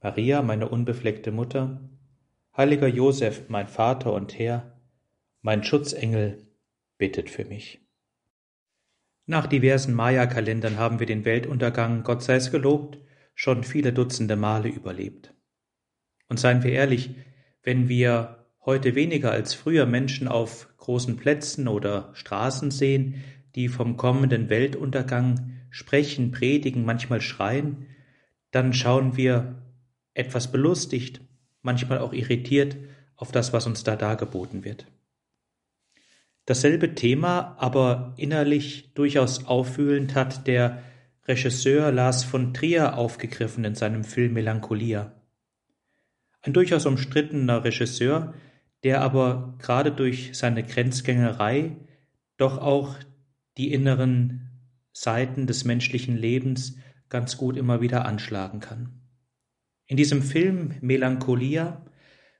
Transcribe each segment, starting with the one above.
Maria, meine unbefleckte Mutter, heiliger Josef, mein Vater und Herr, mein Schutzengel, bittet für mich. Nach diversen Maya-Kalendern haben wir den Weltuntergang, Gott sei es gelobt, schon viele Dutzende Male überlebt. Und seien wir ehrlich, wenn wir heute weniger als früher Menschen auf großen Plätzen oder Straßen sehen, die vom kommenden Weltuntergang sprechen, predigen, manchmal schreien, dann schauen wir etwas belustigt, manchmal auch irritiert auf das, was uns da dargeboten wird. Dasselbe Thema, aber innerlich durchaus auffühlend, hat der Regisseur Lars von Trier aufgegriffen in seinem Film Melancholia. Ein durchaus umstrittener Regisseur, der aber gerade durch seine Grenzgängerei doch auch die inneren Seiten des menschlichen Lebens ganz gut immer wieder anschlagen kann. In diesem Film Melancholia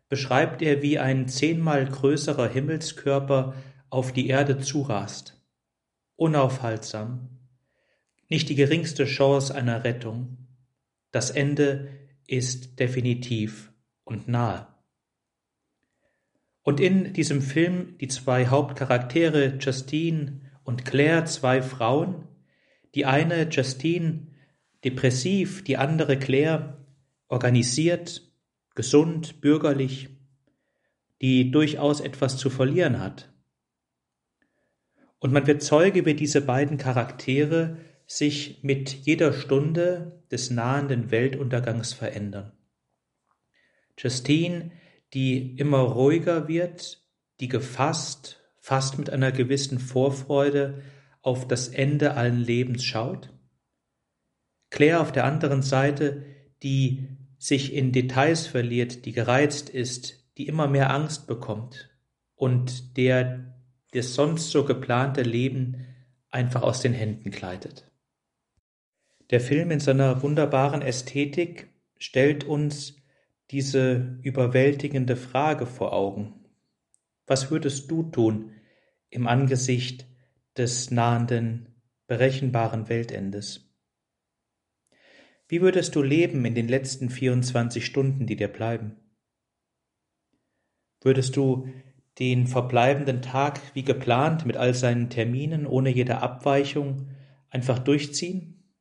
beschreibt er, wie ein zehnmal größerer Himmelskörper auf die Erde zurast. Unaufhaltsam. Nicht die geringste Chance einer Rettung. Das Ende ist definitiv und nahe. Und in diesem Film die zwei Hauptcharaktere Justine und Claire, zwei Frauen, die eine Justine depressiv, die andere Claire organisiert, gesund, bürgerlich, die durchaus etwas zu verlieren hat. Und man wird Zeuge, wie diese beiden Charaktere sich mit jeder Stunde des nahenden Weltuntergangs verändern. Justine, die immer ruhiger wird, die gefasst, fast mit einer gewissen Vorfreude auf das Ende allen Lebens schaut. Claire auf der anderen Seite, die sich in Details verliert, die gereizt ist, die immer mehr Angst bekommt und der das sonst so geplante Leben einfach aus den Händen gleitet. Der Film in seiner wunderbaren Ästhetik stellt uns diese überwältigende Frage vor Augen. Was würdest du tun im Angesicht des nahenden, berechenbaren Weltendes? Wie würdest du leben in den letzten 24 Stunden, die dir bleiben? Würdest du den verbleibenden Tag wie geplant mit all seinen Terminen ohne jede Abweichung einfach durchziehen?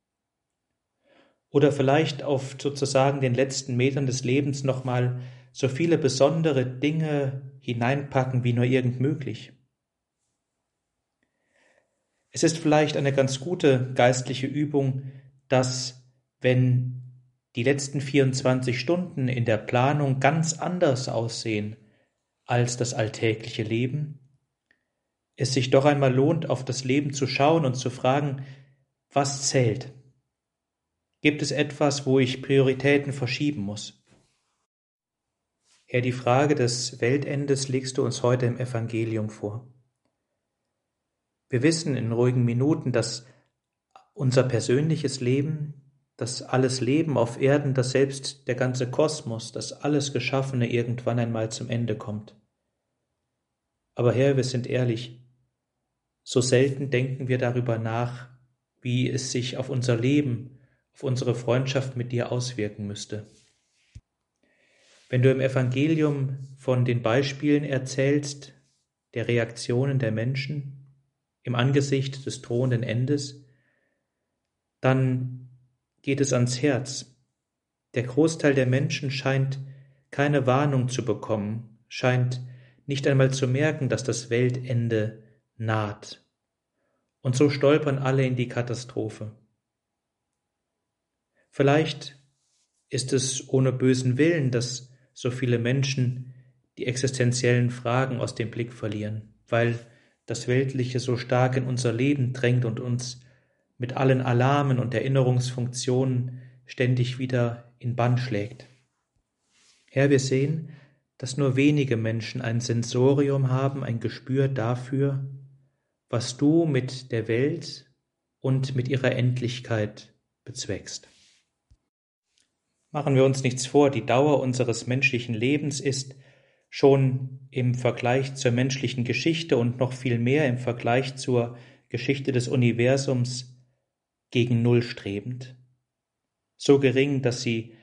Oder vielleicht auf sozusagen den letzten Metern des Lebens nochmal so viele besondere Dinge hineinpacken wie nur irgend möglich? Es ist vielleicht eine ganz gute geistliche Übung, das wenn die letzten 24 Stunden in der Planung ganz anders aussehen als das alltägliche Leben, es sich doch einmal lohnt, auf das Leben zu schauen und zu fragen, was zählt? Gibt es etwas, wo ich Prioritäten verschieben muss? Herr, die Frage des Weltendes legst du uns heute im Evangelium vor. Wir wissen in ruhigen Minuten, dass unser persönliches Leben dass alles Leben auf Erden, dass selbst der ganze Kosmos, dass alles Geschaffene irgendwann einmal zum Ende kommt. Aber Herr, wir sind ehrlich, so selten denken wir darüber nach, wie es sich auf unser Leben, auf unsere Freundschaft mit dir auswirken müsste. Wenn du im Evangelium von den Beispielen erzählst, der Reaktionen der Menschen im Angesicht des drohenden Endes, dann geht es ans Herz. Der Großteil der Menschen scheint keine Warnung zu bekommen, scheint nicht einmal zu merken, dass das Weltende naht. Und so stolpern alle in die Katastrophe. Vielleicht ist es ohne bösen Willen, dass so viele Menschen die existenziellen Fragen aus dem Blick verlieren, weil das Weltliche so stark in unser Leben drängt und uns mit allen Alarmen und Erinnerungsfunktionen ständig wieder in Bann schlägt. Herr, wir sehen, dass nur wenige Menschen ein Sensorium haben, ein Gespür dafür, was du mit der Welt und mit ihrer Endlichkeit bezweckst. Machen wir uns nichts vor, die Dauer unseres menschlichen Lebens ist schon im Vergleich zur menschlichen Geschichte und noch viel mehr im Vergleich zur Geschichte des Universums gegen Null strebend. So gering, dass sie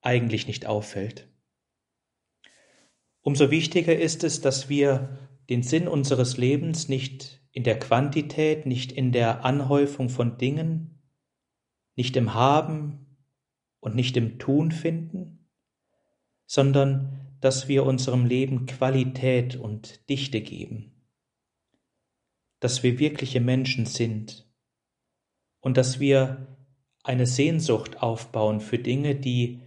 eigentlich nicht auffällt. Umso wichtiger ist es, dass wir den Sinn unseres Lebens nicht in der Quantität, nicht in der Anhäufung von Dingen, nicht im Haben und nicht im Tun finden, sondern dass wir unserem Leben Qualität und Dichte geben, dass wir wirkliche Menschen sind und dass wir eine Sehnsucht aufbauen für Dinge, die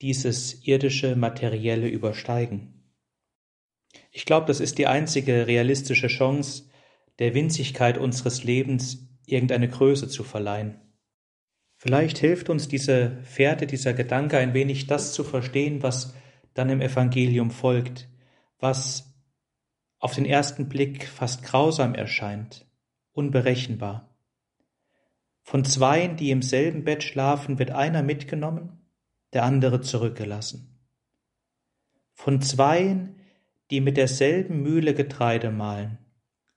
dieses irdische Materielle übersteigen. Ich glaube, das ist die einzige realistische Chance, der Winzigkeit unseres Lebens irgendeine Größe zu verleihen. Vielleicht hilft uns diese Fährte, dieser Gedanke ein wenig das zu verstehen, was dann im Evangelium folgt, was auf den ersten Blick fast grausam erscheint, unberechenbar. Von zweien, die im selben Bett schlafen, wird einer mitgenommen, der andere zurückgelassen. Von zweien, die mit derselben Mühle Getreide mahlen,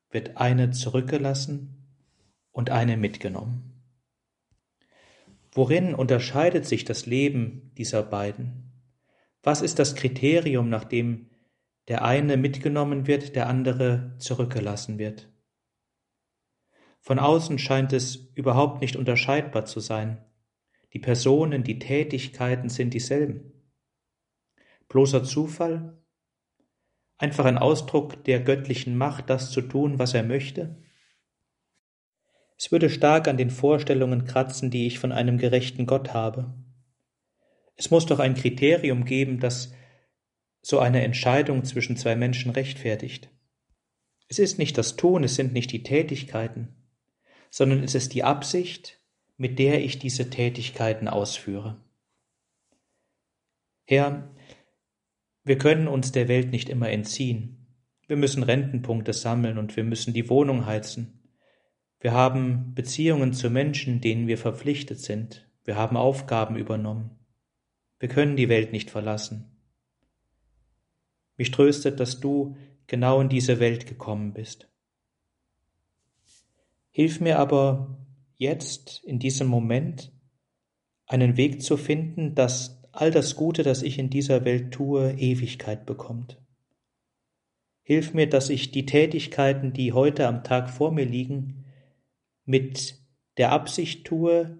wird eine zurückgelassen und eine mitgenommen. Worin unterscheidet sich das Leben dieser beiden? Was ist das Kriterium, nach dem der eine mitgenommen wird, der andere zurückgelassen wird? Von außen scheint es überhaupt nicht unterscheidbar zu sein. Die Personen, die Tätigkeiten sind dieselben. Bloßer Zufall? Einfach ein Ausdruck der göttlichen Macht, das zu tun, was er möchte? Es würde stark an den Vorstellungen kratzen, die ich von einem gerechten Gott habe. Es muss doch ein Kriterium geben, das so eine Entscheidung zwischen zwei Menschen rechtfertigt. Es ist nicht das Tun, es sind nicht die Tätigkeiten, sondern es ist die Absicht, mit der ich diese Tätigkeiten ausführe. Herr, wir können uns der Welt nicht immer entziehen. Wir müssen Rentenpunkte sammeln und wir müssen die Wohnung heizen. Wir haben Beziehungen zu Menschen, denen wir verpflichtet sind. Wir haben Aufgaben übernommen. Wir können die Welt nicht verlassen. Mich tröstet, dass du genau in diese Welt gekommen bist. Hilf mir aber jetzt, in diesem Moment, einen Weg zu finden, dass all das Gute, das ich in dieser Welt tue, Ewigkeit bekommt. Hilf mir, dass ich die Tätigkeiten, die heute am Tag vor mir liegen, mit der Absicht tue,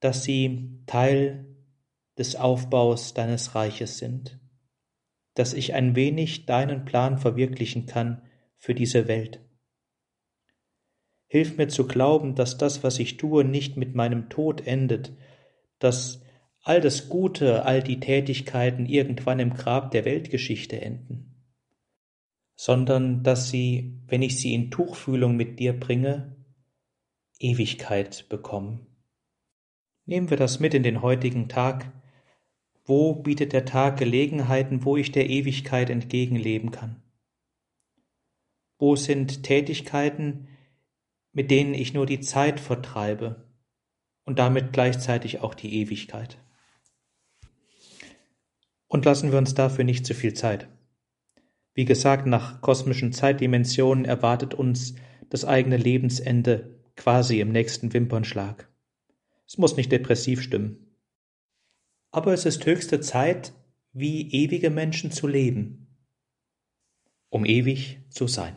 dass sie Teil des Aufbaus deines Reiches sind, dass ich ein wenig deinen Plan verwirklichen kann für diese Welt. Hilf mir zu glauben, dass das, was ich tue, nicht mit meinem Tod endet, dass all das Gute, all die Tätigkeiten irgendwann im Grab der Weltgeschichte enden, sondern dass sie, wenn ich sie in Tuchfühlung mit dir bringe, Ewigkeit bekommen. Nehmen wir das mit in den heutigen Tag. Wo bietet der Tag Gelegenheiten, wo ich der Ewigkeit entgegenleben kann? Wo sind Tätigkeiten, mit denen ich nur die Zeit vertreibe und damit gleichzeitig auch die Ewigkeit? Und lassen wir uns dafür nicht zu viel Zeit. Wie gesagt, nach kosmischen Zeitdimensionen erwartet uns das eigene Lebensende quasi im nächsten Wimpernschlag. Es muss nicht depressiv stimmen. Aber es ist höchste Zeit, wie ewige Menschen zu leben, um ewig zu sein.